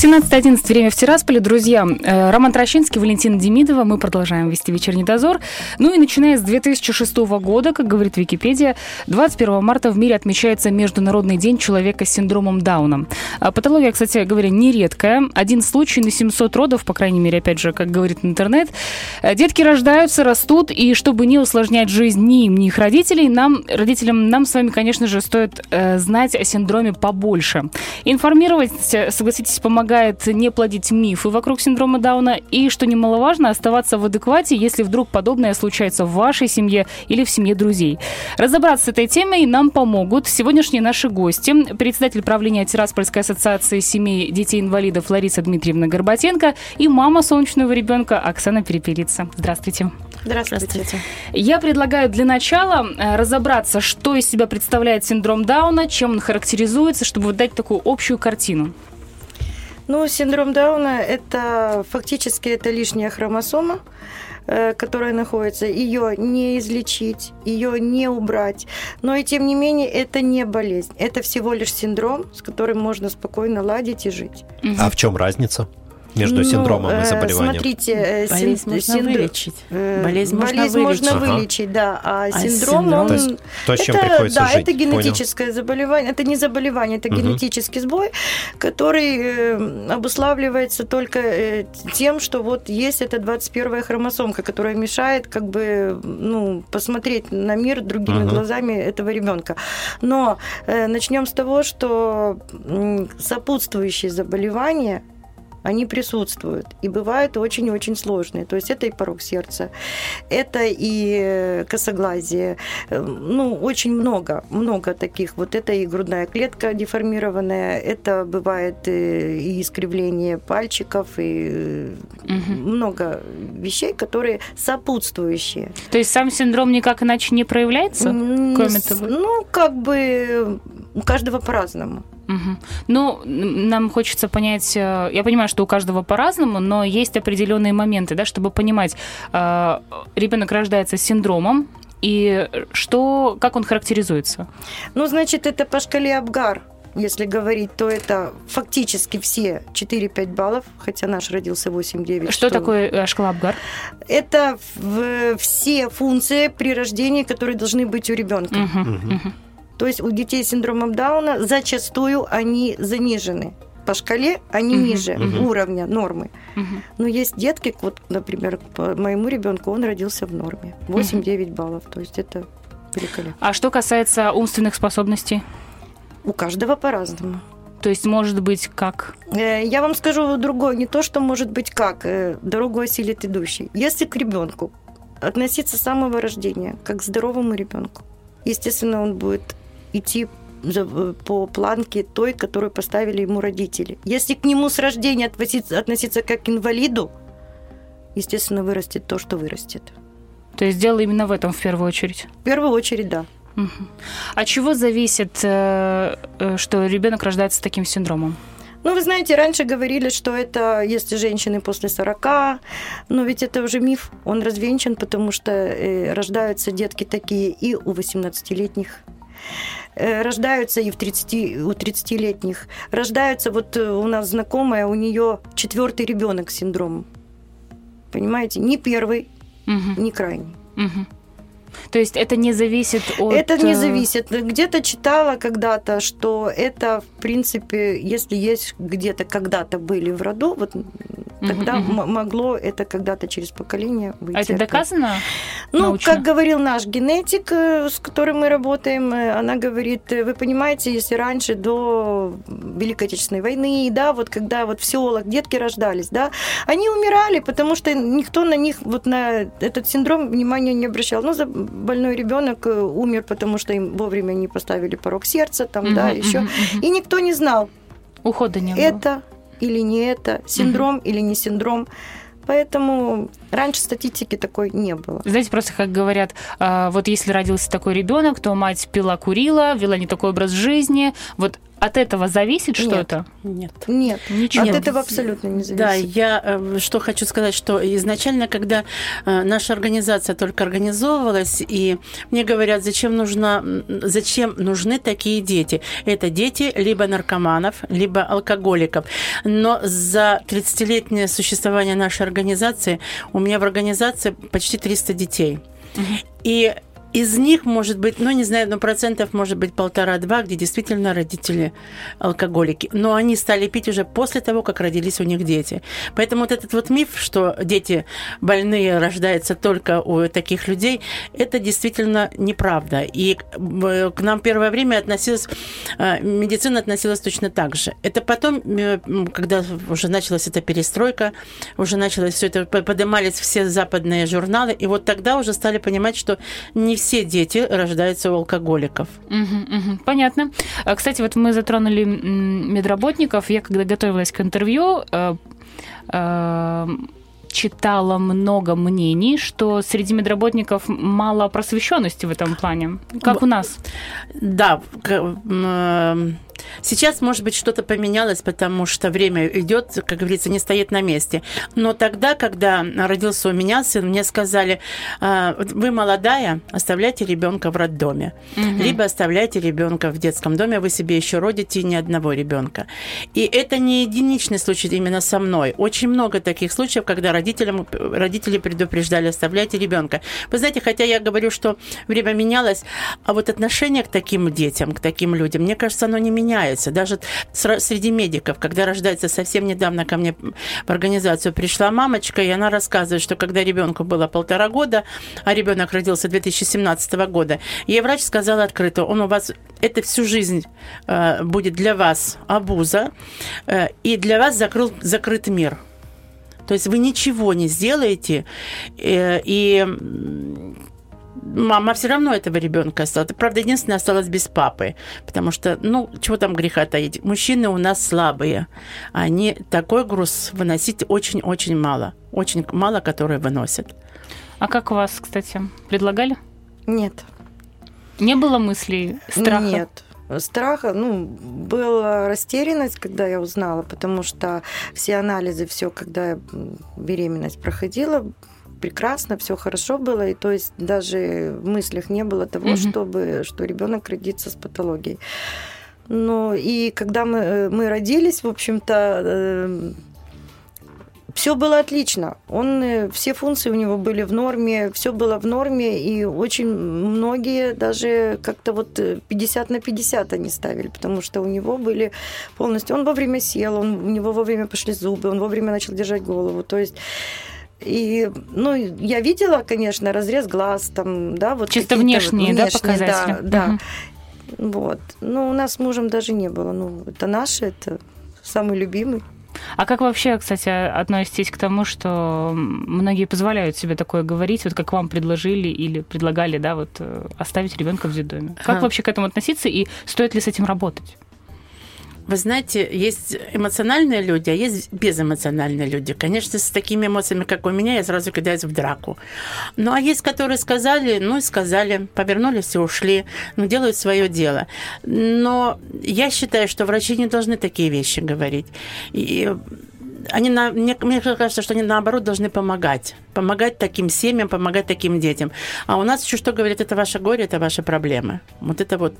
17.11. Время в Тирасполе. Друзья, э, Роман Трощинский, Валентина Демидова. Мы продолжаем вести вечерний дозор. Ну и начиная с 2006 года, как говорит Википедия, 21 марта в мире отмечается Международный день человека с синдромом Дауна. А патология, кстати говоря, нередкая. Один случай на 700 родов, по крайней мере, опять же, как говорит интернет. Э, детки рождаются, растут, и чтобы не усложнять жизнь ни им, ни их родителей, нам, родителям, нам с вами, конечно же, стоит э, знать о синдроме побольше. Информировать, согласитесь, помогать помогает не плодить мифы вокруг синдрома Дауна и, что немаловажно, оставаться в адеквате, если вдруг подобное случается в вашей семье или в семье друзей. Разобраться с этой темой нам помогут сегодняшние наши гости. Председатель правления Тираспольской ассоциации семей детей-инвалидов Лариса Дмитриевна Горбатенко и мама солнечного ребенка Оксана Перепелица. Здравствуйте. Здравствуйте. Здравствуйте. Я предлагаю для начала э, разобраться, что из себя представляет синдром Дауна, чем он характеризуется, чтобы дать такую общую картину. Ну, синдром Дауна – это фактически это лишняя хромосома, э, которая находится, ее не излечить, ее не убрать. Но и тем не менее это не болезнь, это всего лишь синдром, с которым можно спокойно ладить и жить. А в чем разница? Между ну, синдромом и э, заболеванием? Смотрите, э, болезнь син... можно синдр... вылечить. Болезнь, можно болезнь вылечить. можно вылечить, да. А, а синдром, синдром... он... То, есть, то с чем это, приходится да, жить. это генетическое Понял. заболевание. Это не заболевание, это угу. генетический сбой, который э, обуславливается только тем, что вот есть эта 21-я хромосомка, которая мешает как бы ну, посмотреть на мир другими угу. глазами этого ребенка. Но начнем с того, что сопутствующие заболевания они присутствуют и бывают очень-очень сложные. То есть это и порог сердца, это и э, косоглазие, э, ну, очень много, много таких. Вот это и грудная клетка деформированная, это бывает э, и искривление пальчиков, и угу. много вещей, которые сопутствующие. То есть сам синдром никак иначе не проявляется, кроме того? Ну, как бы у каждого по-разному. Угу. Ну, нам хочется понять, э, я понимаю, что у каждого по-разному, но есть определенные моменты, да, чтобы понимать, э, ребенок рождается с синдромом, и что, как он характеризуется? Ну, значит, это по шкале Абгар. Если говорить, то это фактически все 4-5 баллов, хотя наш родился 8-9. Что, что такое э, шкала Абгар? Это все функции при рождении, которые должны быть у ребенка. Угу, угу. То есть у детей с синдромом Дауна зачастую они занижены по шкале они угу, ниже угу. уровня нормы. Угу. Но есть детки, вот, например, по моему ребенку он родился в норме. 8-9 угу. баллов. То есть это великолепно. А что касается умственных способностей? У каждого по-разному. То есть, может быть, как? Э, я вам скажу другое, не то, что может быть как. Э, дорогу осилит идущий. Если к ребенку относиться с самого рождения, как к здоровому ребенку, естественно, он будет идти по планке той, которую поставили ему родители. Если к нему с рождения относиться, относиться как к инвалиду, естественно, вырастет то, что вырастет. То есть дело именно в этом в первую очередь? В первую очередь, да. Угу. А чего зависит, э, э, что ребенок рождается с таким синдромом? Ну, вы знаете, раньше говорили, что это если женщины после 40, но ведь это уже миф, он развенчан, потому что э, рождаются детки такие и у 18-летних Э, рождаются и в 30, у 30-летних. Рождаются, вот э, у нас знакомая, у нее четвертый ребенок с синдромом. Понимаете? Не первый, угу. не крайний. Угу. То есть это не зависит от... Это не э, зависит. Где-то читала когда-то, что это, в принципе, если есть где-то когда-то были в роду, вот тогда mm-hmm. могло это когда-то через поколение выйти. А это доказано? Ну, научно? как говорил наш генетик, э, с которым мы работаем, э, она говорит, вы понимаете, если раньше до Великой Отечественной войны, да, вот когда вот в селах детки рождались, да, они умирали, потому что никто на них вот на этот синдром внимания не обращал. Ну, больной ребенок э, умер, потому что им вовремя не поставили порог сердца, там, угу, да, еще. Угу, угу. И никто не знал. Ухода не было. Это или не это, синдром угу. или не синдром. Поэтому раньше статистики такой не было. Знаете, просто как говорят, а, вот если родился такой ребенок, то мать пила, курила, вела не такой образ жизни. Вот от этого зависит Нет. что-то? Нет. Нет, Ничего. от Нет. этого абсолютно не зависит. Да, я э, что хочу сказать, что изначально, когда э, наша организация только организовывалась, и мне говорят, зачем нужна, м, зачем нужны такие дети? Это дети либо наркоманов, либо алкоголиков. Но за 30-летнее существование нашей организации у меня в организации почти 300 детей. И из них может быть, ну не знаю, ну процентов может быть полтора-два, где действительно родители алкоголики. Но они стали пить уже после того, как родились у них дети. Поэтому вот этот вот миф, что дети больные рождаются только у таких людей, это действительно неправда. И к нам первое время относилась, э, медицина относилась точно так же. Это потом, э, когда уже началась эта перестройка, уже началось все это, по- поднимались все западные журналы, и вот тогда уже стали понимать, что не все дети рождаются у алкоголиков. Мгм, мгм. Понятно. А, Кстати, вот мы затронули медработников. Я когда готовилась к интервью, э, э, читала много мнений, что среди медработников мало просвещенности в этом плане. Как у нас? Да, м, сейчас, может быть, что-то поменялось, потому что время идет, как говорится, не стоит на месте. Но тогда, когда родился у меня сын, мне сказали, «А, вы молодая, оставляйте ребенка в роддоме, либо оставляйте ребенка в детском доме, вы себе еще родите ни одного ребенка. И это не единичный случай именно со мной. Очень много таких случаев, когда родителям, родители предупреждали, оставляйте ребенка. Вы знаете, хотя я говорю, что время менялось, а вот отношение к таким детям, к таким людям, мне кажется, оно не меняется. Даже среди медиков, когда рождается совсем недавно ко мне в организацию пришла мамочка, и она рассказывает, что когда ребенку было полтора года, а ребенок родился 2017 года, ей врач сказала открыто, он у вас это всю жизнь э, будет для вас обуза, э, и для вас закрыл, закрыт мир. То есть вы ничего не сделаете, э, и мама все равно этого ребенка осталась. Правда, единственное, осталась без папы. Потому что, ну, чего там греха таить. Мужчины у нас слабые. Они такой груз выносить очень-очень мало. Очень мало, которые выносят. А как у вас, кстати, предлагали? Нет. Не было мыслей страха? Нет. Страха, ну, была растерянность, когда я узнала, потому что все анализы, все, когда я беременность проходила, прекрасно, все хорошо было, и то есть даже в мыслях не было того, Мгм. чтобы, что ребенок родится с патологией. Ну, и когда мы, э, мы родились, в общем-то, все было отлично. Он, э, все функции у него были в норме, все было в норме, и очень многие даже как-то вот э, 50 на 50 они ставили, потому что у него были полностью... Он вовремя сел, он, у него вовремя пошли зубы, он вовремя начал держать голову. То есть и, ну, я видела, конечно, разрез глаз, там, да, вот Чисто вот внешние, да, внешние, показатели? Да, да. Вот. Но у нас с мужем даже не было. Ну, это наше, это самый любимый. А как вообще, кстати, относитесь к тому, что многие позволяют себе такое говорить, вот как вам предложили или предлагали, да, вот э, оставить ребенка в детдоме? Как Ага. вообще к этому относиться и стоит ли с этим работать? Вы знаете, есть эмоциональные люди, а есть безэмоциональные люди. Конечно, с такими эмоциями, как у меня, я сразу кидаюсь в драку. Ну, а есть, которые сказали, ну и сказали, повернулись и ушли, ну, делают свое дело. Но я считаю, что врачи не должны такие вещи говорить. И они, на, мне, мне кажется, что они наоборот должны помогать. Помогать таким семьям, помогать таким детям. А у нас еще что говорят, это ваше горе, это ваши проблемы. Вот это вот...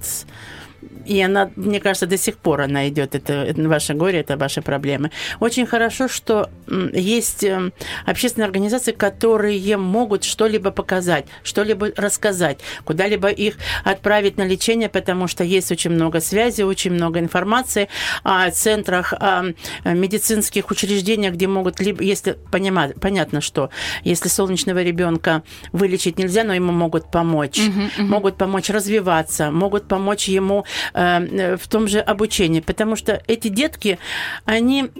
И она, мне кажется, до сих пор она идет. Это, это ваше горе, это ваши проблемы. Очень хорошо, что есть м, общественные организации, которые могут что-либо показать, что-либо рассказать, куда-либо их отправить на лечение, потому что есть очень много связи, очень много информации о центрах, о медицинских учреждениях, где могут, либо, если понимать, понятно, что если солнечного ребенка вылечить нельзя, но ему могут помочь, могут помочь развиваться, могут помочь ему в том же обучении, потому что эти детки, они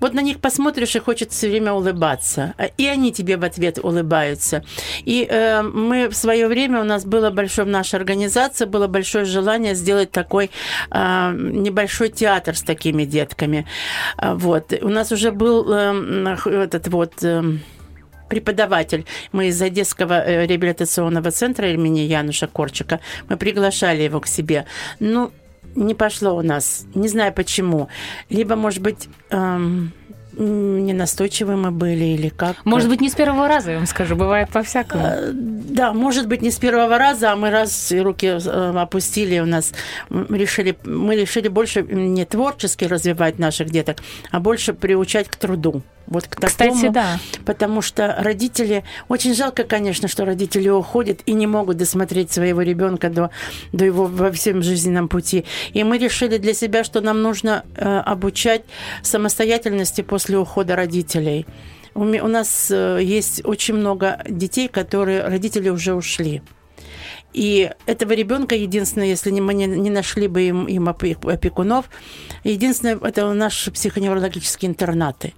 вот на них посмотришь и хочется все время улыбаться. А- И они тебе в ответ улыбаются. И э, мы в свое время, у нас было большое, в нашей организации было большое желание сделать такой э, небольшой театр с такими детками. А, Вот. У нас уже был э, этот вот... э, преподаватель. Мы из Одесского э, реабилитационного центра имени Януша Корчика. Мы приглашали его к себе. Ну, не пошло у нас. Не знаю почему. Либо, может быть, эм, не настойчивы мы были или как. Может быть, не с первого раза, я вам скажу, бывает по-всякому. Э, Да, может быть, не с первого раза, а мы раз руки э, опустили у нас. Решили, мы решили больше не творчески развивать наших деток, а больше приучать к труду. Вот к Кстати, такому. да. Потому что родители... Очень жалко, конечно, что родители уходят и не могут досмотреть своего ребенка до, до его во всем жизненном пути. И мы решили для себя, что нам нужно э, обучать самостоятельности после ухода родителей. У нас э, есть очень много детей, которые родители уже ушли. И этого ребенка, единственное, если мы не, не нашли бы им, им опе- опекунов, единственное, это наши психоневрологические интернаты.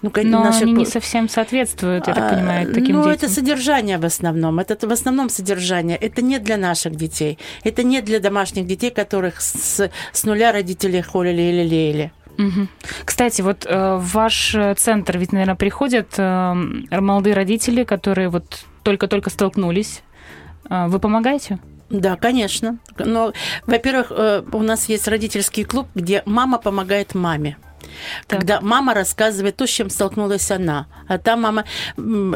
Ну, Но наши они не совсем соответствуют, я так а, понимаю, таким ну, детям. это содержание в основном. Это в основном содержание. Это не для наших детей. Это не для домашних детей, которых с, с нуля родители холили или лелеяли. Мгм. Кстати, вот э, в ваш центр ведь, наверное, приходят э, молодые родители, которые вот только-только столкнулись. Э, Вы помогаете? Да, конечно. Но, во-первых, э, у нас есть родительский клуб, где мама помогает маме. Так. Когда мама рассказывает то, с чем столкнулась она, а та мама,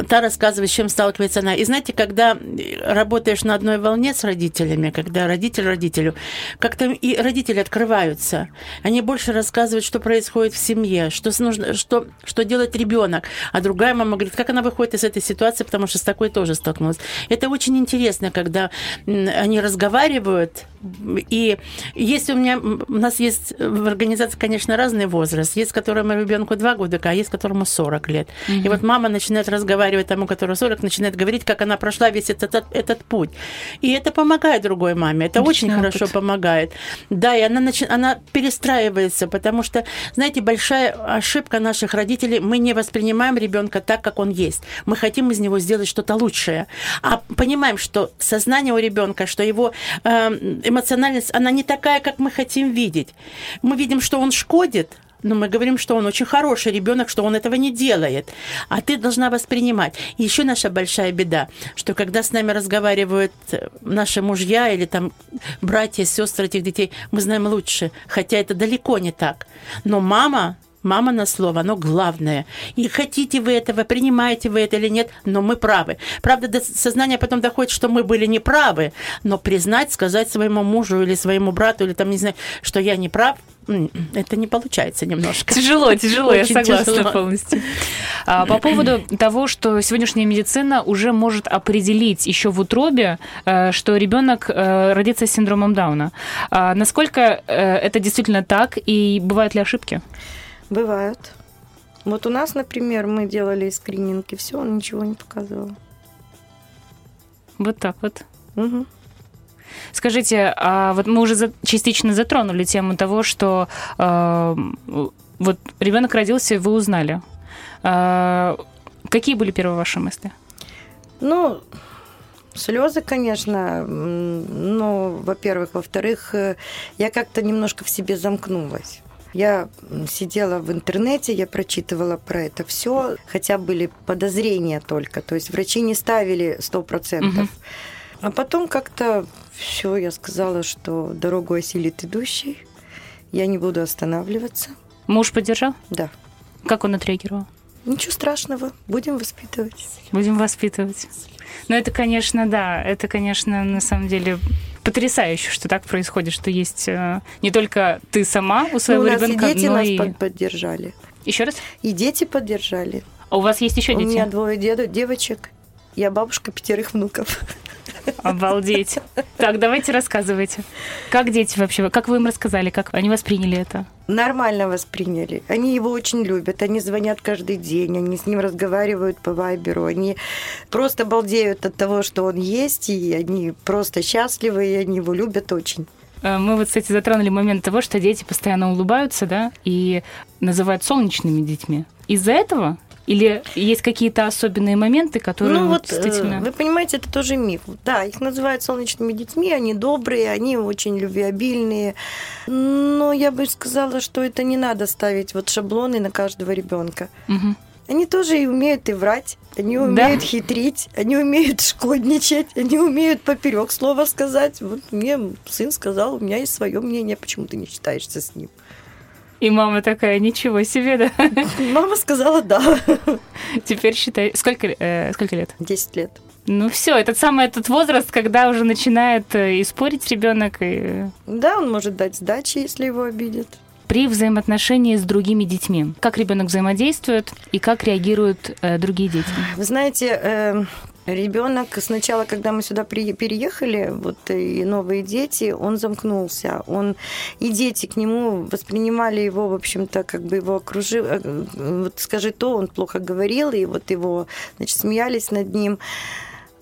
та рассказывает, с чем сталкивается она. И знаете, когда работаешь на одной волне с родителями, когда родитель родителю, как-то и родители открываются. Они больше рассказывают, что происходит в семье, что, нужно, что, что делает ребенок. А другая мама говорит, как она выходит из этой ситуации, потому что с такой тоже столкнулась. Это очень интересно, когда они разговаривают. И есть у меня, у нас есть в организации, конечно, разный возраст. Есть, которому ребенку 2 года, а есть, которому 40 лет. И вот мама начинает разговаривать тому, которому 40, начинает говорить, как она прошла весь этот, этот, этот путь. И это помогает другой маме. Это очень Личный хорошо опыт. помогает. Да, и она, начи- она перестраивается, потому что, знаете, большая ошибка наших родителей, мы не воспринимаем ребенка так, как он есть. Мы хотим из него сделать что-то лучшее. А понимаем, что сознание у ребенка, что его э, эмоциональность, она не такая, как мы хотим видеть. Мы видим, что он шкодит, но мы говорим, что он очень хороший ребенок, что он этого не делает. А ты должна воспринимать. Еще наша большая беда, что когда с нами разговаривают э, наши мужья или там братья, сестры этих детей, мы знаем лучше. Хотя это далеко не так. Но мама Мама на слово, оно главное. И хотите вы этого, принимаете вы это или нет, но мы правы. Правда, до сознания потом доходит, что мы были неправы, но признать, сказать своему мужу или своему брату, или там, не знаю, что я не прав, это не получается немножко. Тяжело, тяжело, я согласна тяжело. полностью. А, По поводу того, что сегодняшняя медицина уже может определить еще в утробе, э, что ребенок э, родится с синдромом Дауна. А Насколько э, это действительно так и бывают ли ошибки? Бывают. Вот у нас, например, мы делали скрининг, и все, он ничего не показывал. Вот так вот. Мгм. Скажите, а вот мы уже за- частично затронули тему того, что э, вот ребенок родился, и вы узнали. А, какие были первые ваши мысли? Ну, слезы, конечно, но, во-первых. Во-вторых, э, я как-то немножко в себе замкнулась. Я сидела в интернете, я прочитывала про это все, хотя были подозрения только, то есть врачи не ставили 100%. Мгм. А потом как-то все, я сказала, что дорогу осилит идущий, я не буду останавливаться. Муж поддержал? Да, Как он отреагировал? ничего страшного, будем воспитывать. Будем воспитывать. Ну, это, конечно, да, это, конечно, на самом деле потрясающе, что так происходит, что есть э, не только ты сама у Ну, своего у нас ребенка, и дети но нас и... под- поддержали. Еще раз? И дети поддержали. А у вас есть еще У дети? меня двое деду, девочек. Я бабушка пятерых внуков. Обалдеть. Так, давайте рассказывайте. Как дети вообще, как вы им рассказали, как они восприняли это? Нормально восприняли. Они его очень любят. Они звонят каждый день, они с ним разговаривают по вайберу. Они просто балдеют от того, что он есть, и они просто счастливы, и они его любят очень. Э, Мы вот, кстати, затронули момент того, что дети постоянно улыбаются, да, и называют солнечными детьми. Из-за этого? Или есть какие-то особенные моменты, которые ну вот э, действительно... вы понимаете, это тоже миф. Да, их называют солнечными детьми, они добрые, они очень любвеобильные. Но я бы сказала, что это не надо ставить вот шаблоны на каждого ребенка. Мгм. Они тоже и умеют и врать. они умеют хитрить, они умеют шкодничать, они умеют поперек слова сказать. Вот мне сын сказал, у меня есть свое мнение, почему ты не считаешься с ним. И мама такая, ничего себе, да? Мама сказала да. Теперь считай, сколько, э, сколько лет? 10 лет. Ну все, этот самый этот возраст, когда уже начинает э, и спорить ребенок, и Да, он может дать сдачи, если его обидят. при взаимоотношении с другими детьми. Как ребенок взаимодействует и как реагируют э, другие дети? Вы знаете, ребенок сначала, когда мы сюда при- переехали, вот и новые дети, он замкнулся. Он и дети к нему воспринимали его, в общем-то, как бы его окружил. э, Вот скажи то, он плохо говорил, и вот его, значит, смеялись над ним.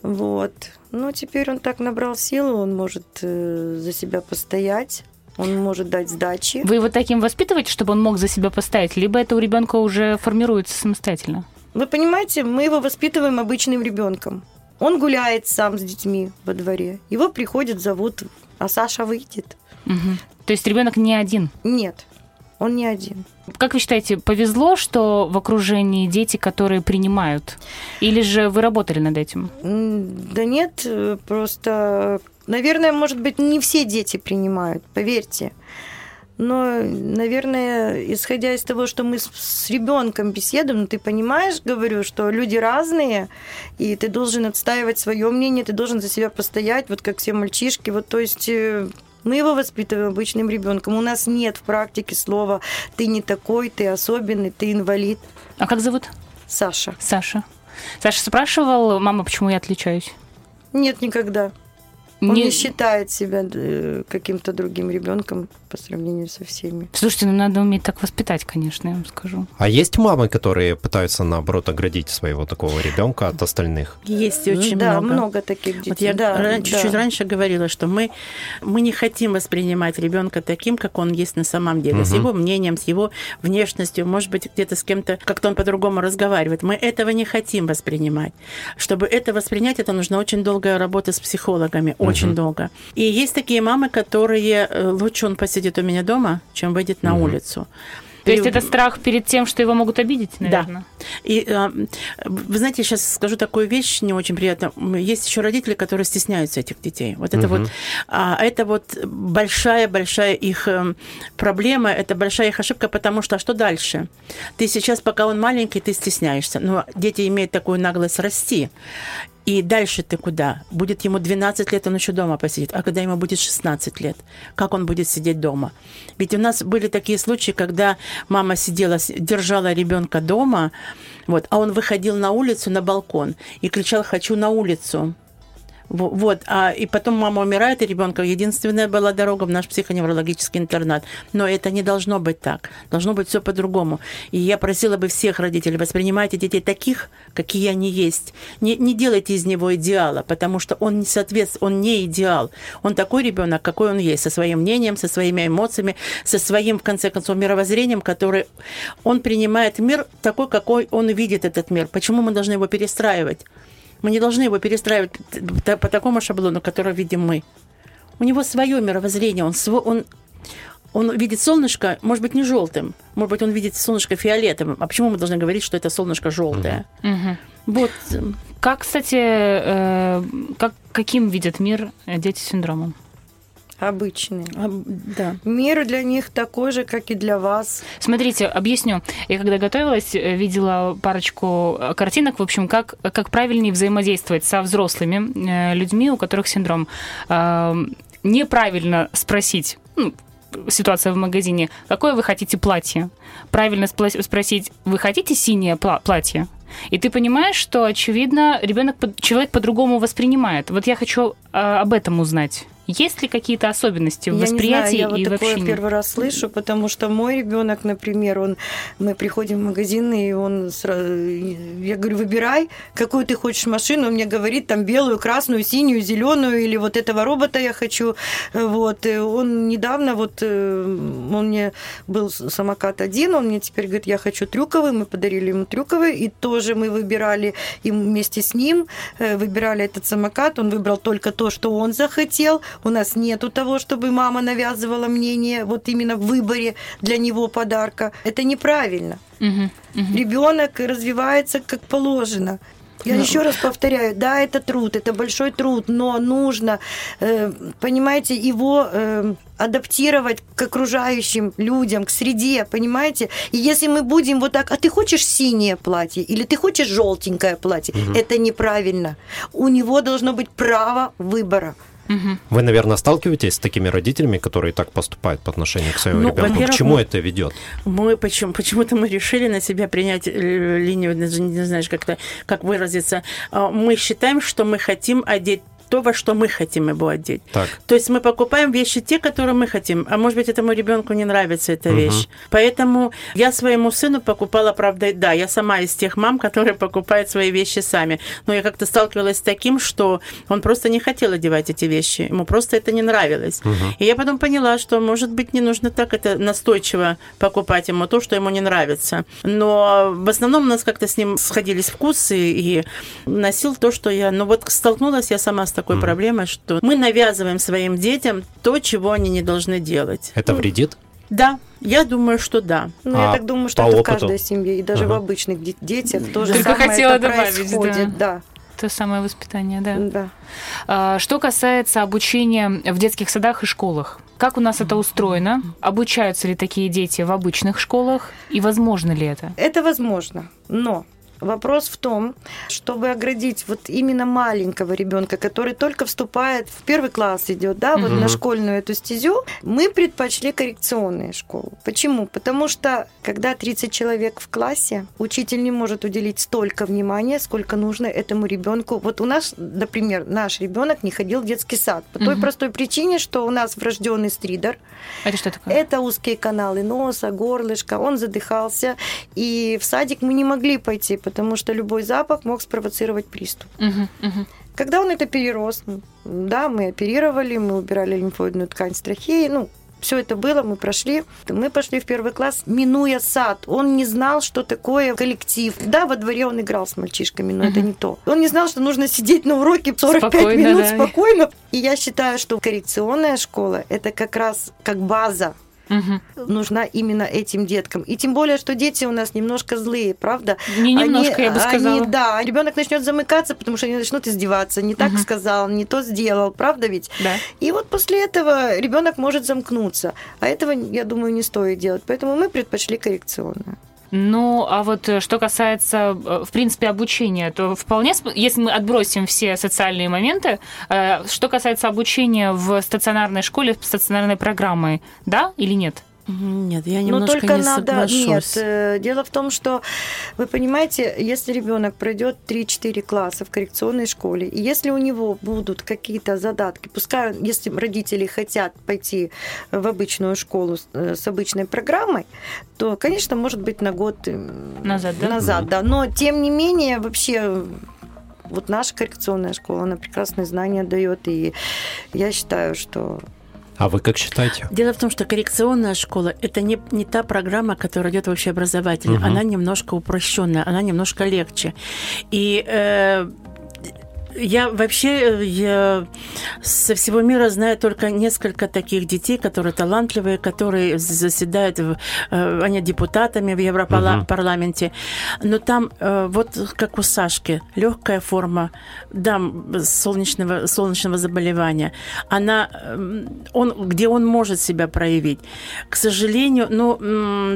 Вот. Но теперь он так набрал силу, он может э, за себя постоять, он может дать сдачи. Вы его таким воспитываете, чтобы он мог за себя постоять, либо это у ребенка уже формируется самостоятельно? Вы понимаете, мы его воспитываем обычным ребенком. Он гуляет сам с детьми во дворе. Его приходят, зовут, а Саша выйдет. Мгм. То есть ребенок не один. Нет, он не один. Как вы считаете, повезло, что в окружении дети, которые принимают? Или же вы работали над этим? Да нет, э, просто, наверное, может быть, не все дети принимают, поверьте. Но, наверное, исходя из того, что мы с, ребенком беседуем, ты понимаешь, говорю, что люди разные, и ты должен отстаивать свое мнение, ты должен за себя постоять, вот как все мальчишки. Вот, то есть э, мы его воспитываем обычным ребенком. У нас нет в практике слова ты не такой, ты особенный, ты инвалид. А как зовут? Саша. Саша. Саша спрашивал, мама, почему я отличаюсь? Нет никогда. Он не, Не- считает себя э, каким-то другим ребенком по сравнению со всеми. Слушайте, ну надо уметь так воспитать, конечно, я вам скажу. А есть мамы, которые пытаются, наоборот, оградить своего такого ребенка от остальных? Есть очень да, много. таких детей. Вот я да, ран- да. чуть-чуть раньше говорила, что мы, мы не хотим воспринимать ребенка таким, как он есть на самом деле, с Мгм. его мнением, с его внешностью, может быть, где-то с кем-то, как-то он по-другому разговаривает. Мы этого не хотим воспринимать. Чтобы это воспринять, это нужна очень долгая работа с психологами, очень долго. И есть такие мамы, которые э, лучше он посидит у меня дома, чем выйдет на Мгм. улицу. То есть это страх перед тем, что его могут обидеть, наверное? и э, вы знаете, я сейчас скажу такую вещь не очень приятно. Есть еще родители, которые стесняются этих детей. Вот это Мгм. вот, а, это вот большая большая их э, проблема, это большая их ошибка, потому что а что дальше? Ты сейчас, пока он маленький, ты стесняешься, но дети имеют такую наглость расти. И дальше ты куда? Будет ему 12 лет, он еще дома посидит. А когда ему будет 16 лет, как он будет сидеть дома? Ведь у нас были такие случаи, когда мама сидела, держала ребенка дома, вот, а он выходил на улицу, на балкон и кричал «хочу на улицу». Во- Вот, а и потом мама умирает, и ребенка единственная была дорога в наш психоневрологический интернат. Но это не должно быть так. Должно быть все по-другому. И я просила бы всех родителей, воспринимайте детей таких, какие они есть. Не, не делайте из него идеала, потому что он не соответствует, он не идеал. Он такой ребенок, какой он есть, со своим мнением, со своими эмоциями, со своим, в конце концов, мировоззрением, который он принимает мир такой, какой он видит этот мир. Почему мы должны его перестраивать? Мы не должны его перестраивать по такому шаблону, который видим мы. У него свое мировоззрение, он, сво- он, он видит солнышко, может быть, не желтым, может быть, он видит солнышко фиолетовым. А почему мы должны говорить, что это солнышко желтое? Мгм. Вот, Как, кстати, э, как, каким видят мир дети с синдромом? Обычные. а, да. Мир для них такой же, как и для вас. Смотрите, объясню. Я когда готовилась, э, видела парочку э, картинок, в общем, как, как правильнее взаимодействовать со взрослыми э, людьми, у которых синдром. Неправильно спросить, ну, ситуация в магазине, какое вы хотите платье? Правильно спросить, вы хотите синее пла- платье? И ты понимаешь, что, очевидно, ребенок, человек по-другому воспринимает. Вот я хочу э, об этом узнать. Есть ли какие-то особенности в я восприятии не знаю, я вот и в такое общении? первый раз слышу, потому что мой ребенок, например, он, мы приходим в магазин, и он сразу, я говорю, выбирай, какую ты хочешь машину, он мне говорит, там белую, красную, синюю, зеленую, или вот этого робота я хочу. Вот, и он недавно, вот, э, он мне был самокат один, он мне теперь говорит, я хочу трюковый, мы подарили ему трюковый, и тоже мы выбирали и вместе с ним, э, выбирали этот самокат, он выбрал только то, что он захотел, у нас нету того, чтобы мама навязывала мнение вот именно в выборе для него подарка. Это неправильно. Мгм, мгм. Ребенок развивается как положено. Я Ну. еще раз повторяю, да, это труд, это большой труд, но нужно, э, понимаете, его э, адаптировать к окружающим людям, к среде, понимаете? И если мы будем вот так, а ты хочешь синее платье или ты хочешь желтенькое платье, это неправильно. У него должно быть право выбора. Вы, наверное, сталкиваетесь с такими родителями, которые так поступают по отношению к своему Ну, ребенку. К чему мы- это ведет? Мы почему, почему-то мы решили на себя принять э, линию, не знаешь, как-то, как выразиться. А, Мы считаем, что мы хотим одеть то, во что мы хотим его одеть. Так. То есть мы покупаем вещи те, которые мы хотим, а может быть этому ребенку не нравится эта Мгм. вещь. Поэтому я своему сыну покупала, правда, да, я сама из тех мам, которые покупают свои вещи сами. Но я как-то сталкивалась с таким, что он просто не хотел одевать эти вещи, ему просто это не нравилось. И я потом поняла, что, может быть, не нужно так это настойчиво покупать ему то, что ему не нравится. Но в основном у нас как-то с ним сходились вкусы и носил то, что я... Ну вот столкнулась я сама с такой проблемой, что мы навязываем своим детям то, чего они не должны делать. Это вредит? Да, я думаю, что да. Ну, А я так думаю, что это в опыту? каждой семье, и даже Ага. в обычных де- детях тоже Только самое хотела это добавить, происходит. Да. То самое воспитание, да. да. А, Что касается обучения в детских садах и школах, как у нас это устроено? Обучаются ли такие дети в обычных школах? И возможно ли это? Это возможно, но Вопрос в том, чтобы оградить вот именно маленького ребенка, который только вступает в первый класс идет, да, вот Мгм. на школьную эту стезю, мы предпочли коррекционные школы. Почему? Потому что когда 30 человек в классе, учитель не может уделить столько внимания, сколько нужно этому ребенку. Вот у нас, например, наш ребенок не ходил в детский сад по той Мгм. простой причине, что у нас врожденный стридер, Это что такое? это узкие каналы носа, горлышка. Он задыхался. И в садик мы не могли пойти, потому что любой запах мог спровоцировать приступ. Мгм, мгм. Когда он это перерос, да, мы оперировали, мы убирали лимфоидную ткань с трахеи, ну, все это было, мы прошли. Мы пошли в первый класс, минуя сад. Он не знал, что такое коллектив. Да, во дворе он играл с мальчишками, но это Мгм. не то. Он не знал, что нужно сидеть на уроке 45 Спокойно, минут да. спокойно. И я считаю, что коррекционная школа – это как раз как база Мгм. нужна именно этим деткам. И тем более, что дети у нас немножко злые, правда? Не немножко, я бы они- сказала. да, ребенок начнет замыкаться, потому что они начнут издеваться. Не так Мгм. сказал, не то сделал, правда ведь? Да. И вот после этого ребенок может замкнуться. А этого, я думаю, не стоит делать. Поэтому мы предпочли коррекционную. Ну, а вот э, что касается, э, в принципе, обучения, то вполне, если мы отбросим все социальные моменты, э, что касается обучения в стационарной школе, с стационарной программой, да или нет? Нет, я Но немножко только не надо... соглашусь. Нет, э, дело в том, что, вы понимаете, если ребенок пройдет 3-4 класса в коррекционной школе, и если у него будут какие-то задатки, пускай, если родители хотят пойти в обычную школу с, э, с обычной программой, то, конечно, может быть на год э, Назад, да? назад, да. Но, тем не менее, вообще вот наша коррекционная школа, она прекрасные знания дает, и я считаю, что А вы как считаете? Дело в том, что коррекционная школа – это не, не та программа, которая идет в общеобразовательную. Мгм. Она немножко упрощенная, она немножко легче. И э, я вообще э, я со всего мира знаю только несколько таких детей, которые талантливые, которые заседают, в, э, они депутатами в. Европарламенте. Но там, э, вот как у Сашки, легкая форма да, солнечного, солнечного заболевания. Она, он, где он может себя проявить. К сожалению, ну,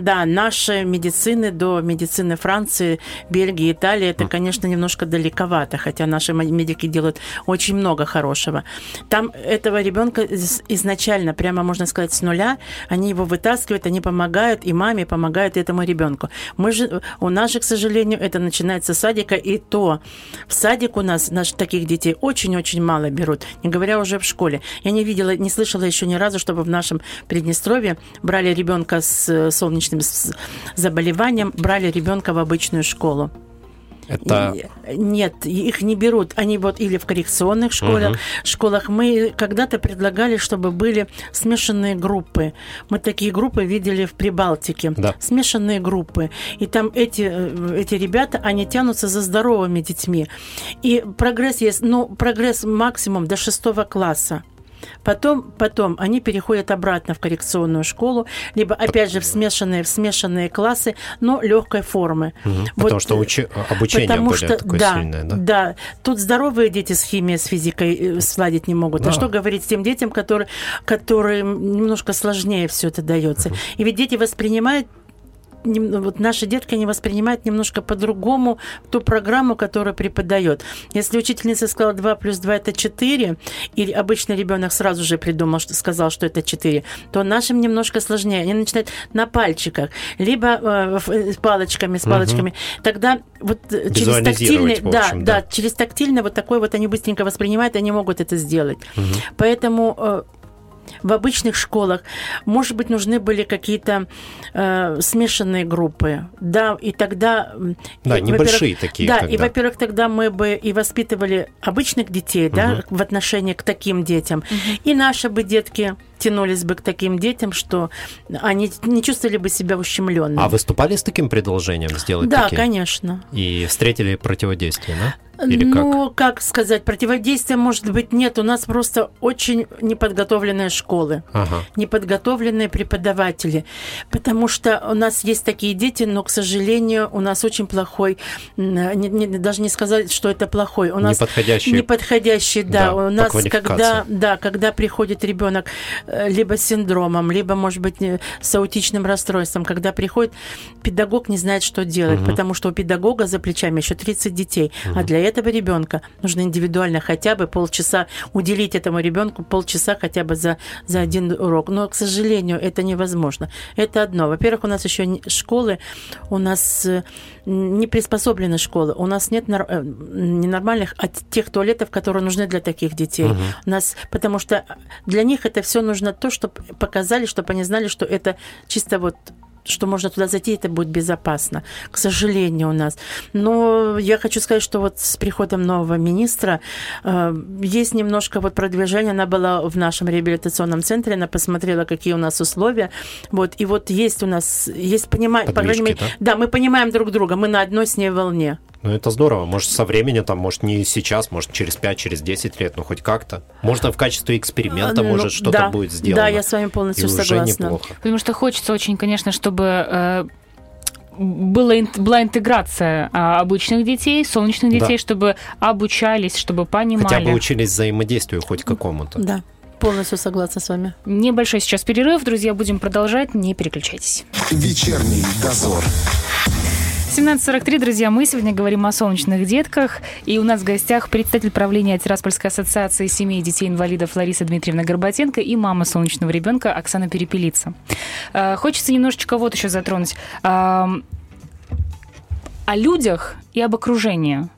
да, наши медицины до медицины Франции, Бельгии, Италии, это, конечно, немножко далековато, хотя наши м- медики делают очень много хорошего. Там этого ребенка из- изначально, прямо можно сказать, с нуля, они его вытаскивают, они помогают и маме, помогают этому ребенку. Мы же, у нас же, к сожалению, это начинается с садика, и то в садик у нас наш, таких детей очень-очень мало берут, не говоря уже в школе. Я не видела, не слышала еще ни разу, чтобы в нашем Приднестровье брали ребенка с солнечным заболеванием, брали ребенка в обычную школу. Это И- Нет, их не берут. Они вот или в коррекционных школах, Мгм. школах. Мы когда-то предлагали, чтобы были смешанные группы. Мы такие группы видели в Прибалтике. Да. Смешанные группы. И там эти, э, эти ребята, они тянутся за здоровыми детьми. И прогресс есть, ну, прогресс максимум до шестого класса. Потом, потом они переходят обратно в коррекционную школу, либо опять же в смешанные, в смешанные классы, но легкой формы. Мгм. Вот, Потому что учи- обучение потому более что, такое да, сильное, да? Да, тут здоровые дети с химией, с физикой э, сладить не могут. Да. А что говорить с тем детям, которые, которым немножко сложнее все это дается? И ведь дети воспринимают вот наши детки не воспринимают немножко по-другому ту программу, которую преподает. Если учительница сказала 2 плюс 2 это 4, или обычный ребенок сразу же придумал, что сказал, что это 4, то нашим немножко сложнее. Они начинают на пальчиках, либо э, э, с палочками, с палочками. Тогда вот э, через тактильный, в да, общем, да, да. через тактильно вот такой вот они быстренько воспринимают, они могут это сделать. Поэтому э, в обычных школах, может быть, нужны были какие-то э, смешанные группы, да, и тогда... Да, и, небольшие такие Да, и, тогда. во-первых, тогда мы бы и воспитывали обычных детей, да, в отношении к таким детям, и наши бы детки тянулись бы к таким детям, что они не чувствовали бы себя ущемленными. А выступали с таким предложением сделать да, такие? конечно. И встретили противодействие, да? Или как? ну, как? сказать, противодействия, может быть, нет. У нас просто очень неподготовленные школы, Ага. неподготовленные преподаватели. Потому что у нас есть такие дети, но, к сожалению, у нас очень плохой, не- не- даже не сказать, что это плохой. У нас Неподходящий. Неподходящий, да. Да, у нас, когда, да, когда приходит ребенок либо с синдромом, либо, может быть, с аутичным расстройством, когда приходит, педагог не знает, что делать, потому что у педагога за плечами еще 30 детей, а для этого ребенка нужно индивидуально хотя бы полчаса уделить этому ребенку полчаса хотя бы за, за один урок. Но, к сожалению, это невозможно. Это одно. Во-первых, у нас еще школы, у нас э, не приспособлены школы, у нас нет э, ненормальных от тех туалетов, которые нужны для таких детей. У нас, потому что для них это все нужно то, чтобы показали, чтобы они знали, что это чисто вот что можно туда зайти, это будет безопасно. К сожалению, у нас. Но я хочу сказать, что вот с приходом нового министра э, есть немножко вот продвижение. Она была в нашем реабилитационном центре, она посмотрела, какие у нас условия. Вот, и вот есть у нас, есть понимание, по крайней мере, да, мы понимаем друг друга, мы на одной с ней волне. Ну, это здорово. Может, со временем, там, может, не сейчас, может, через 5, через 10 лет, ну, хоть как-то. Можно в качестве эксперимента, Ну, может, что-то да, будет сделано. Да, я с вами И полностью уже согласна. неплохо. Потому что хочется очень, конечно, чтобы э, было, ин- была интеграция а, обычных детей, солнечных Да. детей, чтобы обучались, чтобы понимали. Хотя бы учились взаимодействию хоть какому-то. Да, полностью согласна с вами. Небольшой сейчас перерыв, друзья, будем продолжать, не переключайтесь. Вечерний дозор. 17.43, друзья, мы сегодня говорим о солнечных детках, и у нас в гостях представитель правления Тираспольской ассоциации семей детей-инвалидов Лариса Дмитриевна Горбатенко и мама солнечного ребенка Оксана Перепелица. Э, Хочется немножечко вот еще затронуть. Ам, О людях и об окружении.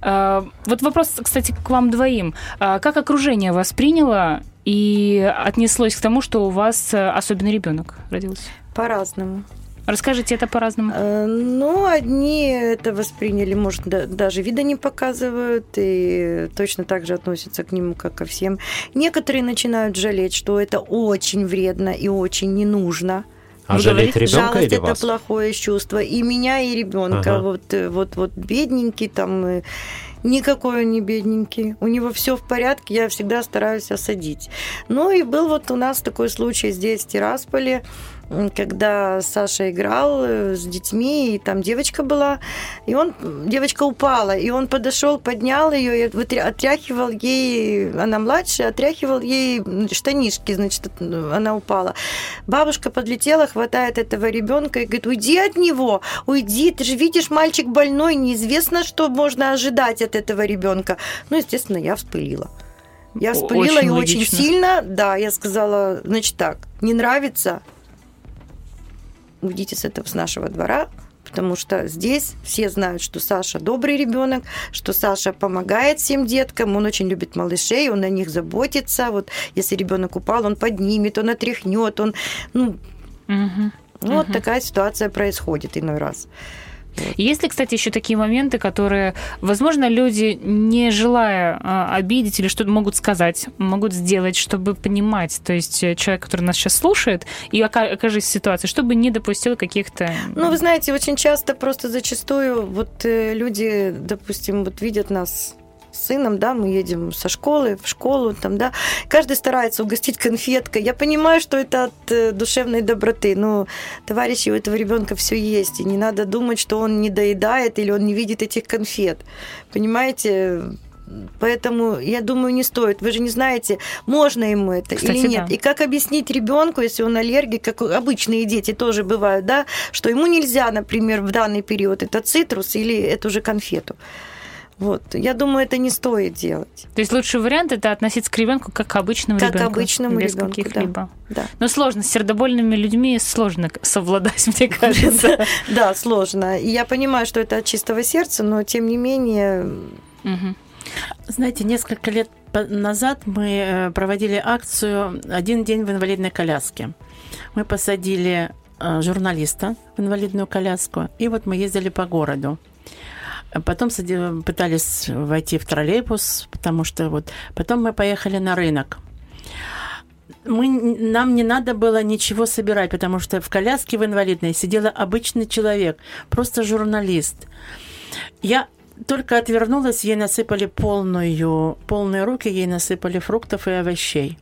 Э, Вот вопрос, кстати, к вам двоим. А Как окружение восприняло и отнеслось к тому, что у вас особенный ребенок родился? По-разному. Расскажите это по-разному. Э, Ну, одни это восприняли, может, да- даже вида не показывают и точно так же относятся к нему, как ко всем. Некоторые начинают жалеть, что это очень вредно и очень не нужно. А Вы жалеть говорите, ребенка Жалость или это вас? плохое чувство. И меня, и ребенка. Ага. Вот, э, вот, вот бедненький там. э, Никакой он не бедненький. У него все в порядке, я всегда стараюсь осадить. Ну и был вот у нас такой случай здесь, в Тирасполе, когда Саша играл э, с детьми, и там девочка была, и он, девочка упала, и он подошел, поднял ее и отряхивал ей, она младшая, отряхивал ей штанишки, значит, от- она упала. Бабушка подлетела, хватает этого ребенка и говорит, уйди от него, уйди, ты же видишь, мальчик больной, неизвестно, что можно ожидать от этого ребенка. Ну, естественно, я вспылила. Я вспылила очень и очень логично. сильно, да, я сказала, значит так, не нравится, уйдите с этого, с нашего двора, потому что здесь все знают, что Саша добрый ребенок, что Саша помогает всем деткам, он очень любит малышей, он о них заботится. Вот если ребенок упал, он поднимет, он отряхнет, он, ну, Мгм. вот Мгм. такая ситуация происходит иной раз. Есть ли, кстати, еще такие моменты, которые, возможно, люди, не желая а, обидеть или что-то могут сказать, могут сделать, чтобы понимать, то есть э, человек, который нас сейчас слушает, и ока- окажись в ситуации, чтобы не допустил каких-то... Ну, вы знаете, очень часто просто зачастую вот э, люди, допустим, вот видят нас с сыном, да, мы едем со школы в школу, там, да, каждый старается угостить конфеткой. Я понимаю, что это от э, душевной доброты, но, товарищи, у этого ребенка все есть, и не надо думать, что он не доедает или он не видит этих конфет. Понимаете, Поэтому, я думаю, не стоит. Вы же не знаете, можно ему это Кстати, или нет. да. И как объяснить ребенку, если он аллергик, как обычные дети тоже бывают, да, что ему нельзя, например, в данный период это цитрус или эту же конфету. Вот. Я думаю, это не стоит делать. То есть лучший вариант это относиться к ребенку как к обычному Как к ребенку, обычному без ребенку, каких-либо. Да. Но сложно с сердобольными людьми сложно совладать, мне кажется. Да, сложно. И я понимаю, что это от чистого сердца, но тем не менее. Знаете, несколько лет назад мы э, проводили акцию «Один день в инвалидной коляске». Мы посадили э, журналиста в инвалидную коляску, и вот мы ездили по городу. Потом пытались войти в троллейбус, потому что вот... Потом мы поехали на рынок. Мы, нам не надо было ничего собирать, потому что в коляске в инвалидной сидела обычный человек, просто журналист. Я только отвернулась, ей насыпали полную, полные руки, ей насыпали фруктов и овощей.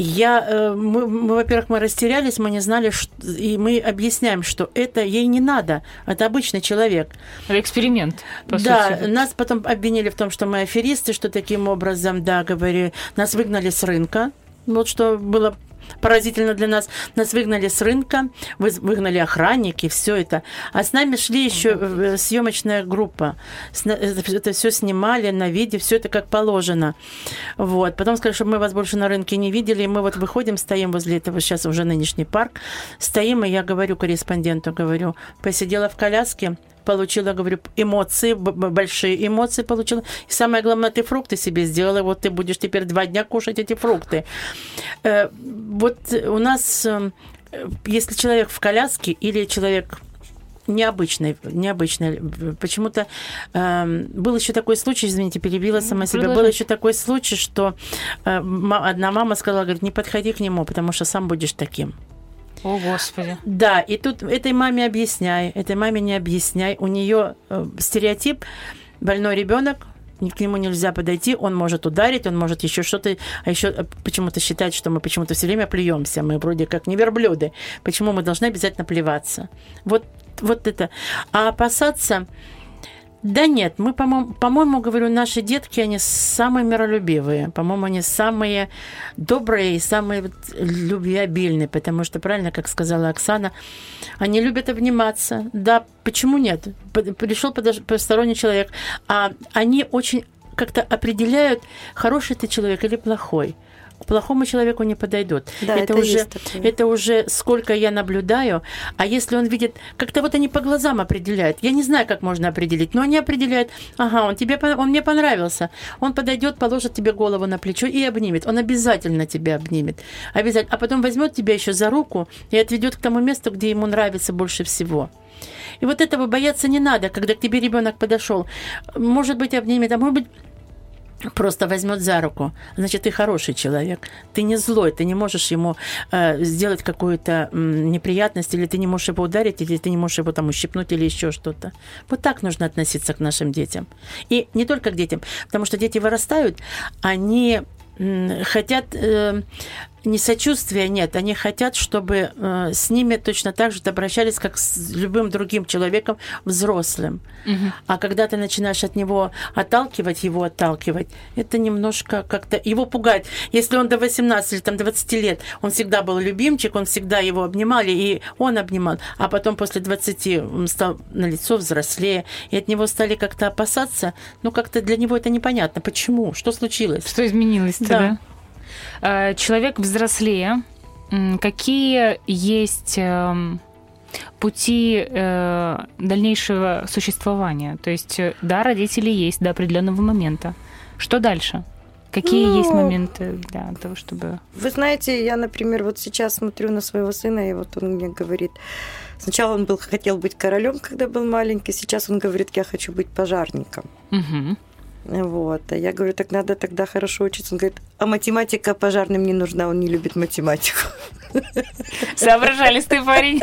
Я, э, мы, мы, во-первых, мы растерялись, мы не знали, ш- и мы объясняем, что это ей не надо, это обычный человек. Эксперимент, по да, сути. нас потом обвинили в том, что мы аферисты, что таким образом, да, говорили, нас выгнали с рынка, вот что было поразительно для нас. Нас выгнали с рынка, вы- выгнали охранники, все это. А с нами шли еще съемочная группа. Сна- Это все снимали на видео, все это как положено. Вот. Потом сказали, чтобы мы вас больше на рынке не видели. И мы вот выходим, стоим возле этого сейчас уже нынешний парк. Стоим, и я говорю корреспонденту, говорю, посидела в коляске, получила, говорю, эмоции, большие эмоции получила. И самое главное, ты фрукты себе сделала, вот ты будешь теперь два дня кушать эти фрукты. Э, Вот у нас, э, если человек в коляске или человек необычный, необычный. Почему-то э, был еще такой случай, извините, перебила сама себя. Был Продолжайте. еще такой случай, что э, одна мама сказала, говорит, не подходи к нему, потому что сам будешь таким. О, Господи. Да, и тут этой маме объясняй, этой маме не объясняй. У нее э, стереотип больной ребенок, к нему нельзя подойти, он может ударить, он может еще что-то, а еще э, почему-то считать, что мы почему-то все время плюемся, мы вроде как не верблюды. Почему мы должны обязательно плеваться? Вот, вот это. А опасаться, да нет, мы, по-моему, по-моему, говорю, наши детки, они самые миролюбивые. По-моему, они самые добрые и самые любвеобильные, потому что, правильно, как сказала Оксана, они любят обниматься. Да, почему нет? Пришел посторонний человек, а они очень как-то определяют, хороший ты человек или плохой. К плохому человеку не подойдут. Да, это уже, есть такое. это уже сколько я наблюдаю. А если он видит, как-то вот они по глазам определяют. Я не знаю, как можно определить, но они определяют, ага, он, тебе, он мне понравился. Он подойдет, положит тебе голову на плечо и обнимет. Он обязательно тебя обнимет. Обязательно. А потом возьмет тебя еще за руку и отведет к тому месту, где ему нравится больше всего. И вот этого бояться не надо, когда к тебе ребенок подошел. Может быть, обнимет, а может быть, просто возьмет за руку. Значит, ты хороший человек. Ты не злой, ты не можешь ему э, сделать какую-то м, неприятность, или ты не можешь его ударить, или ты не можешь его там ущипнуть, или еще что-то. Вот так нужно относиться к нашим детям. И не только к детям, потому что дети вырастают, они хотят э, не сочувствия нет, они хотят, чтобы э, с ними точно так же обращались, как с любым другим человеком взрослым. А когда ты начинаешь от него отталкивать, его отталкивать, это немножко как-то его пугает. Если он до 18 или там 20 лет, он всегда был любимчик, он всегда его обнимали, и он обнимал, а потом после 20 он стал на лицо взрослее, и от него стали как-то опасаться, ну как-то для него это непонятно. Почему? Что случилось? Что изменилось-то, Да. да? Э, Человек взрослее. Какие есть эм, пути э, дальнейшего существования? То есть, э, да, родители есть до определенного момента. Что дальше? Какие Ну, есть моменты для того, чтобы... Вы знаете, я, например, вот сейчас смотрю на своего сына, и вот он мне говорит, сначала он был, хотел быть королем, когда был маленький, сейчас он говорит, я хочу быть пожарником. Мгм. Вот. А я говорю, так надо тогда хорошо учиться. Он говорит, а математика пожарным не нужна, он не любит математику. Соображалистый парень.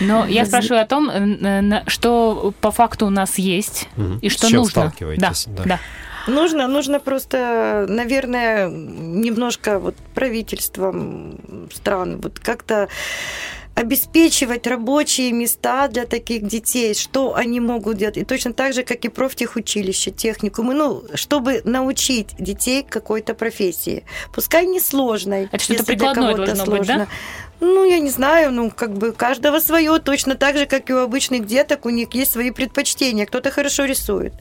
Но я спрашиваю о том, что по факту у нас есть и что С чем нужно. Да, Да. да. Нужно, нужно просто, наверное, немножко вот правительством стран вот как-то обеспечивать рабочие места для таких детей, что они могут делать. И точно так же, как и профтехучилище, техникумы, ну, чтобы научить детей какой-то профессии. Пускай не сложной. Это что-то прикладное должно быть, да? Ну, я не знаю, ну, как бы каждого свое, точно так же, как и у обычных деток, у них есть свои предпочтения. Кто-то хорошо рисует.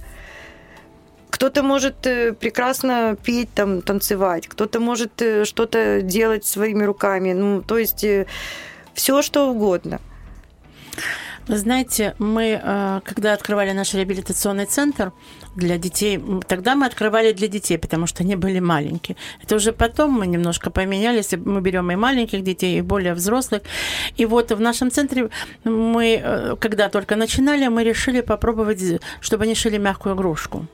Кто-то может э, прекрасно петь, там, танцевать, кто-то может э, что-то делать своими руками. Ну, то есть все что угодно. Вы знаете, мы, э, когда открывали наш реабилитационный центр для детей, тогда мы открывали для детей, потому что они были маленькие. Это уже потом мы немножко поменялись, мы берем и маленьких детей, и более взрослых. И вот в нашем центре мы, э, когда только начинали, мы решили попробовать, чтобы они шили мягкую игрушку.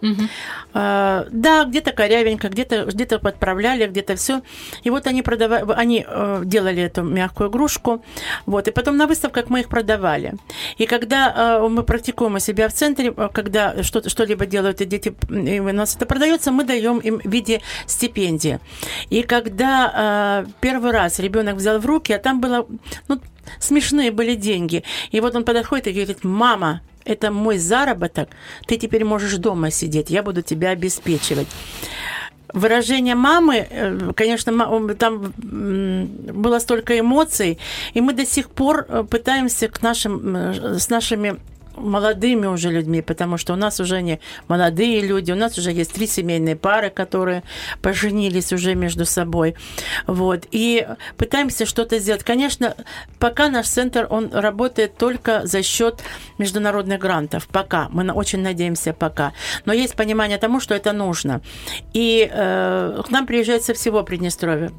Э, Да, где-то корявенько, где-то где подправляли, где-то все. И вот они продавали, они э, делали эту мягкую игрушку, вот, и потом на выставках мы их продавали. И когда мы практикуем у себя в центре, когда что- что-либо делают и дети, и у нас это продается, мы даем им в виде стипендии. И когда э, первый раз ребенок взял в руки, а там было, ну, смешные были деньги. И вот он подходит и говорит, мама, это мой заработок, ты теперь можешь дома сидеть, я буду тебя обеспечивать. Выражение мамы, э, конечно, там было столько эмоций, и мы до сих пор э, пытаемся к нашим, э, с нашими молодыми уже людьми, потому что у нас уже не молодые люди, у нас уже есть три семейные пары, которые поженились уже между собой. Вот. И пытаемся что-то сделать. Конечно, пока наш центр, он работает только за счет международных грантов. Пока. Мы очень надеемся пока. Но есть понимание тому, что это нужно. И э, к нам приезжают со всего Приднестровья.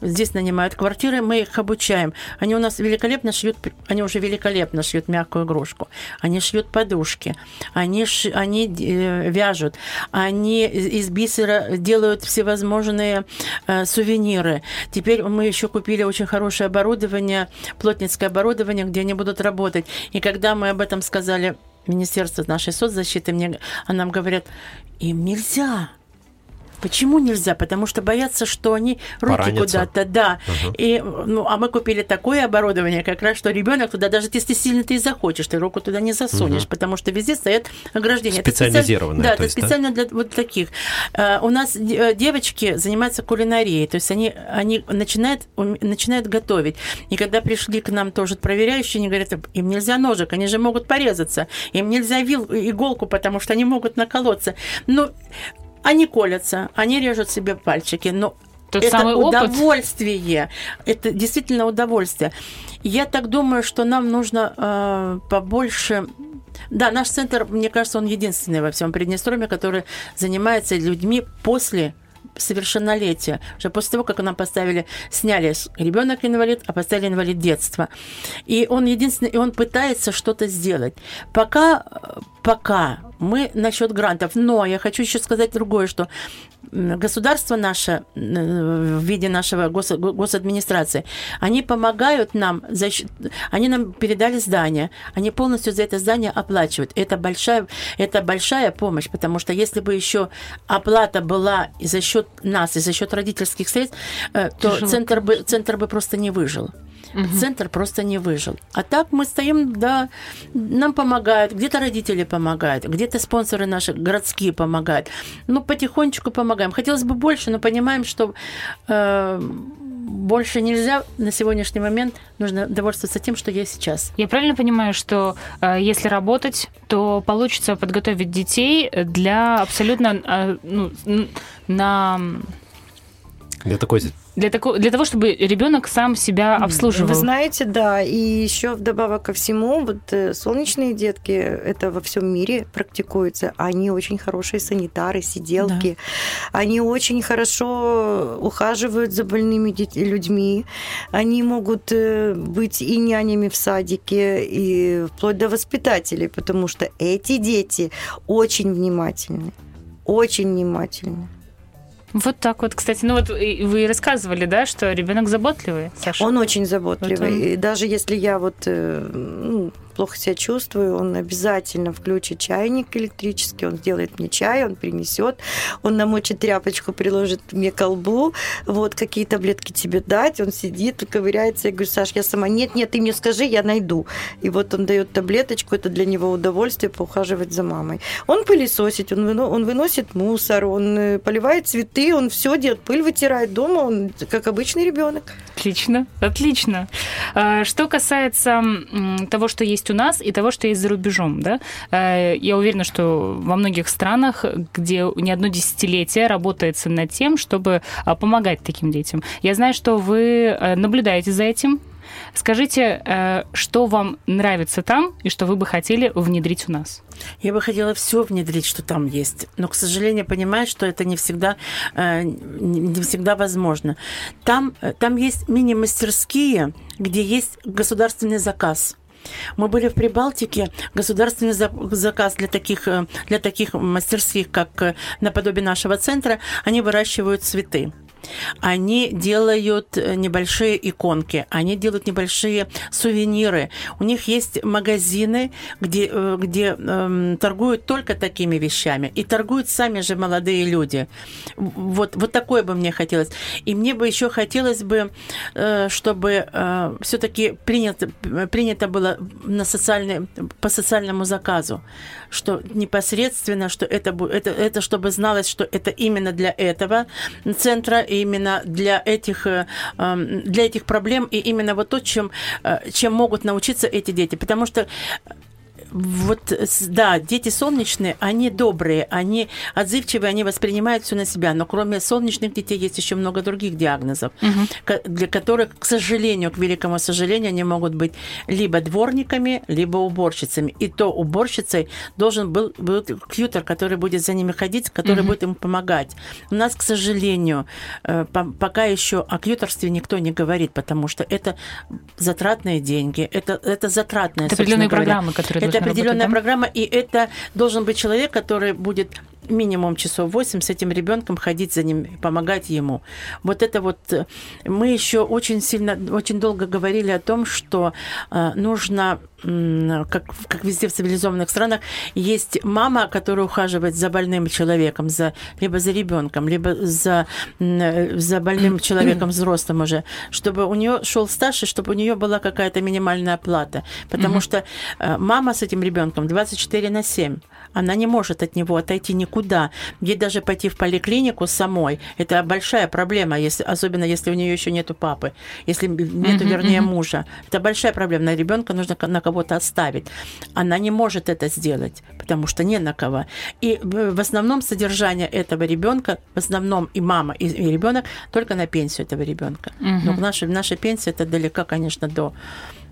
Здесь нанимают квартиры, мы их обучаем. Они у нас великолепно шьют, они уже великолепно шьют мягкую игрушку. Они шьют подушки, они, ш- они э, вяжут, они из бисера делают всевозможные э, сувениры. Теперь мы еще купили очень хорошее оборудование, плотницкое оборудование, где они будут работать. И когда мы об этом сказали Министерство нашей соцзащиты, мне, а нам говорят, им нельзя. Почему нельзя? Потому что боятся, что они руки Поранятся. куда-то, да. И, ну, а мы купили такое оборудование, как раз, что ребенок туда, даже если сильно ты и захочешь, ты руку туда не засунешь, потому что везде стоят ограждения. Это специаль- Специализированное, Да, то это есть, да? специально для вот таких. Э, У нас э, девочки занимаются кулинарией, то есть они, они начинают, начинают готовить. И когда пришли к нам тоже проверяющие, они говорят, им нельзя ножик, они же могут порезаться, им нельзя вил, иголку, потому что они могут наколоться. Ну, они колятся, они режут себе пальчики, но Тот это самый опыт. удовольствие. Это действительно удовольствие. Я так думаю, что нам нужно э, побольше. Да, наш центр, мне кажется, он единственный во всем Приднестровье, который занимается людьми после совершеннолетия. Уже после того, как нам поставили, сняли ребенок инвалид, а поставили инвалид детства. И он единственный, и он пытается что-то сделать. Пока, э, пока мы насчет грантов. Но я хочу еще сказать другое, что государство наше в виде нашего гос, госадминистрации, они помогают нам, за счет- они нам передали здание, они полностью за это здание оплачивают. Это большая, это большая помощь, потому что если бы еще оплата была за счет нас, и за счет родительских средств, э, то Тяжело, центр бы, центр бы просто не выжил. Центр просто не выжил. А так мы стоим, да, нам помогают, где-то родители помогают, где-то спонсоры наши городские помогают. Ну, потихонечку помогаем. Хотелось бы больше, но понимаем, что э, больше нельзя на сегодняшний момент. Нужно довольствоваться тем, что есть сейчас. Я правильно понимаю, что э, если работать, то получится подготовить детей для абсолютно э, ну, на Для такой для, такого, для того, чтобы ребенок сам себя обслуживал. Вы знаете, да, и еще вдобавок ко всему, вот э, солнечные детки, это во всем мире практикуется, они очень хорошие санитары, сиделки, они очень хорошо ухаживают за больными людьми, они могут э, быть и нянями в садике, и вплоть до воспитателей, потому что эти дети очень внимательны, очень внимательны. Вот так вот, кстати. Ну вот вы рассказывали, да, что ребенок заботливый, Саша? Он очень заботливый. Вот он... И даже если я вот э, ну, плохо себя чувствую, он обязательно включит чайник электрический, он сделает мне чай, он принесет, он намочит тряпочку, приложит мне колбу, вот какие таблетки тебе дать, он сидит, ковыряется, я говорю, Саш, я сама, нет, нет, ты мне скажи, я найду. И вот он дает таблеточку, это для него удовольствие поухаживать за мамой. Он пылесосит, он, выно, он выносит мусор, он э, поливает цветы, он все делает, пыль вытирает дома, он как обычный ребенок. Отлично, отлично. А, что касается того, что есть у нас, и того, что есть за рубежом, да, э, я уверена, что во многих странах, где не одно десятилетие работается над тем, чтобы а, помогать таким детям. Я знаю, что вы э, наблюдаете за этим, Скажите, э, что вам нравится там и что вы бы хотели внедрить у нас? Я бы хотела все внедрить, что там есть. Но, к сожалению, понимаю, что это не всегда, не всегда возможно. Там, там есть мини-мастерские, где есть государственный заказ. Мы были в Прибалтике, государственный заказ для таких, для таких мастерских, как наподобие нашего центра, они выращивают цветы они делают э, небольшие иконки, они делают небольшие сувениры. У них есть магазины, где, э, где э, торгуют только такими вещами. И торгуют сами же молодые люди. Вот, вот такое бы мне хотелось. И мне бы еще хотелось бы, э, чтобы э, все-таки принято, принято было на социальный, по социальному заказу, что непосредственно, что это, это, это чтобы зналось, что это именно для этого центра, именно для этих, э, эм, для этих проблем и именно вот то, чем, э, чем могут научиться эти дети. Потому что вот, да, дети солнечные, они добрые, они отзывчивые, они воспринимают все на себя. Но кроме солнечных детей есть еще много других диагнозов, угу. для которых, к сожалению, к великому сожалению, они могут быть либо дворниками, либо уборщицами. И то уборщицей должен был быть кьютер, который будет за ними ходить, который угу. будет им помогать. У нас, к сожалению, э, пока еще о кьютерстве никто не говорит, потому что это затратные деньги, это, это затратные, это определенные говоря, программы, которые это определенная программа, и это должен быть человек, который будет минимум часов 8 с этим ребенком ходить за ним, помогать ему. Вот это вот э, мы еще очень сильно, очень долго говорили о том, что э, нужно как, как везде в цивилизованных странах, есть мама, которая ухаживает за больным человеком, за, либо за ребенком, либо за, за больным человеком взрослым уже, чтобы у нее шел стаж, и чтобы у нее была какая-то минимальная оплата. Потому что э, мама с этим ребенком 24 на 7 она не может от него отойти никуда. Ей даже пойти в поликлинику самой, это большая проблема, если, особенно если у нее еще нету папы, если нету, вернее, мужа. Это большая проблема. На ребенка нужно на кого-то оставить. Она не может это сделать, потому что не на кого. И в основном содержание этого ребенка, в основном и мама, и, и ребенок только на пенсию этого ребенка. Но наша, наша пенсия это далеко, конечно, до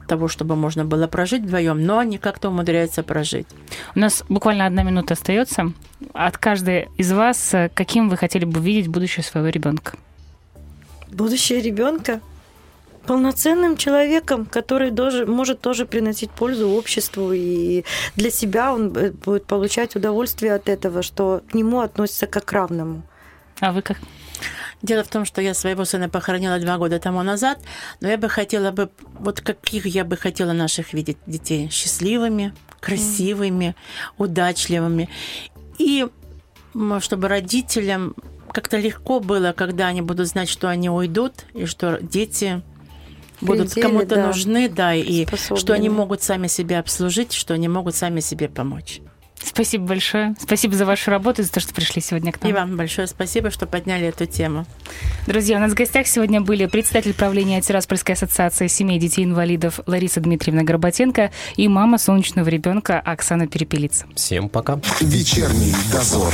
того, чтобы можно было прожить вдвоем, но они как-то умудряются прожить. У нас буквально одна минута остается. От каждой из вас, э, каким вы хотели бы видеть будущее своего ребенка? Будущее ребенка полноценным человеком, который тоже, может тоже приносить пользу обществу, и для себя он э, будет получать удовольствие от этого, что к нему относятся как к равному. А вы как? Дело в том, что я своего сына похоронила два года тому назад, но я бы хотела бы, вот каких я бы хотела наших видеть детей? Счастливыми, красивыми, удачливыми. И чтобы родителям как-то легко было, когда они будут знать, что они уйдут, и что дети будут кому-то да. нужны, да, и что они могут сами себя обслужить, что они могут сами себе помочь. Спасибо большое. Спасибо за вашу работу и за то, что пришли сегодня к нам. И вам большое спасибо, что подняли эту тему. Друзья, у нас в гостях сегодня были председатель правления Тираспольской ассоциации семей детей-инвалидов Лариса Дмитриевна Горбатенко и мама солнечного ребенка Оксана Перепелица. Всем пока. Вечерний дозор.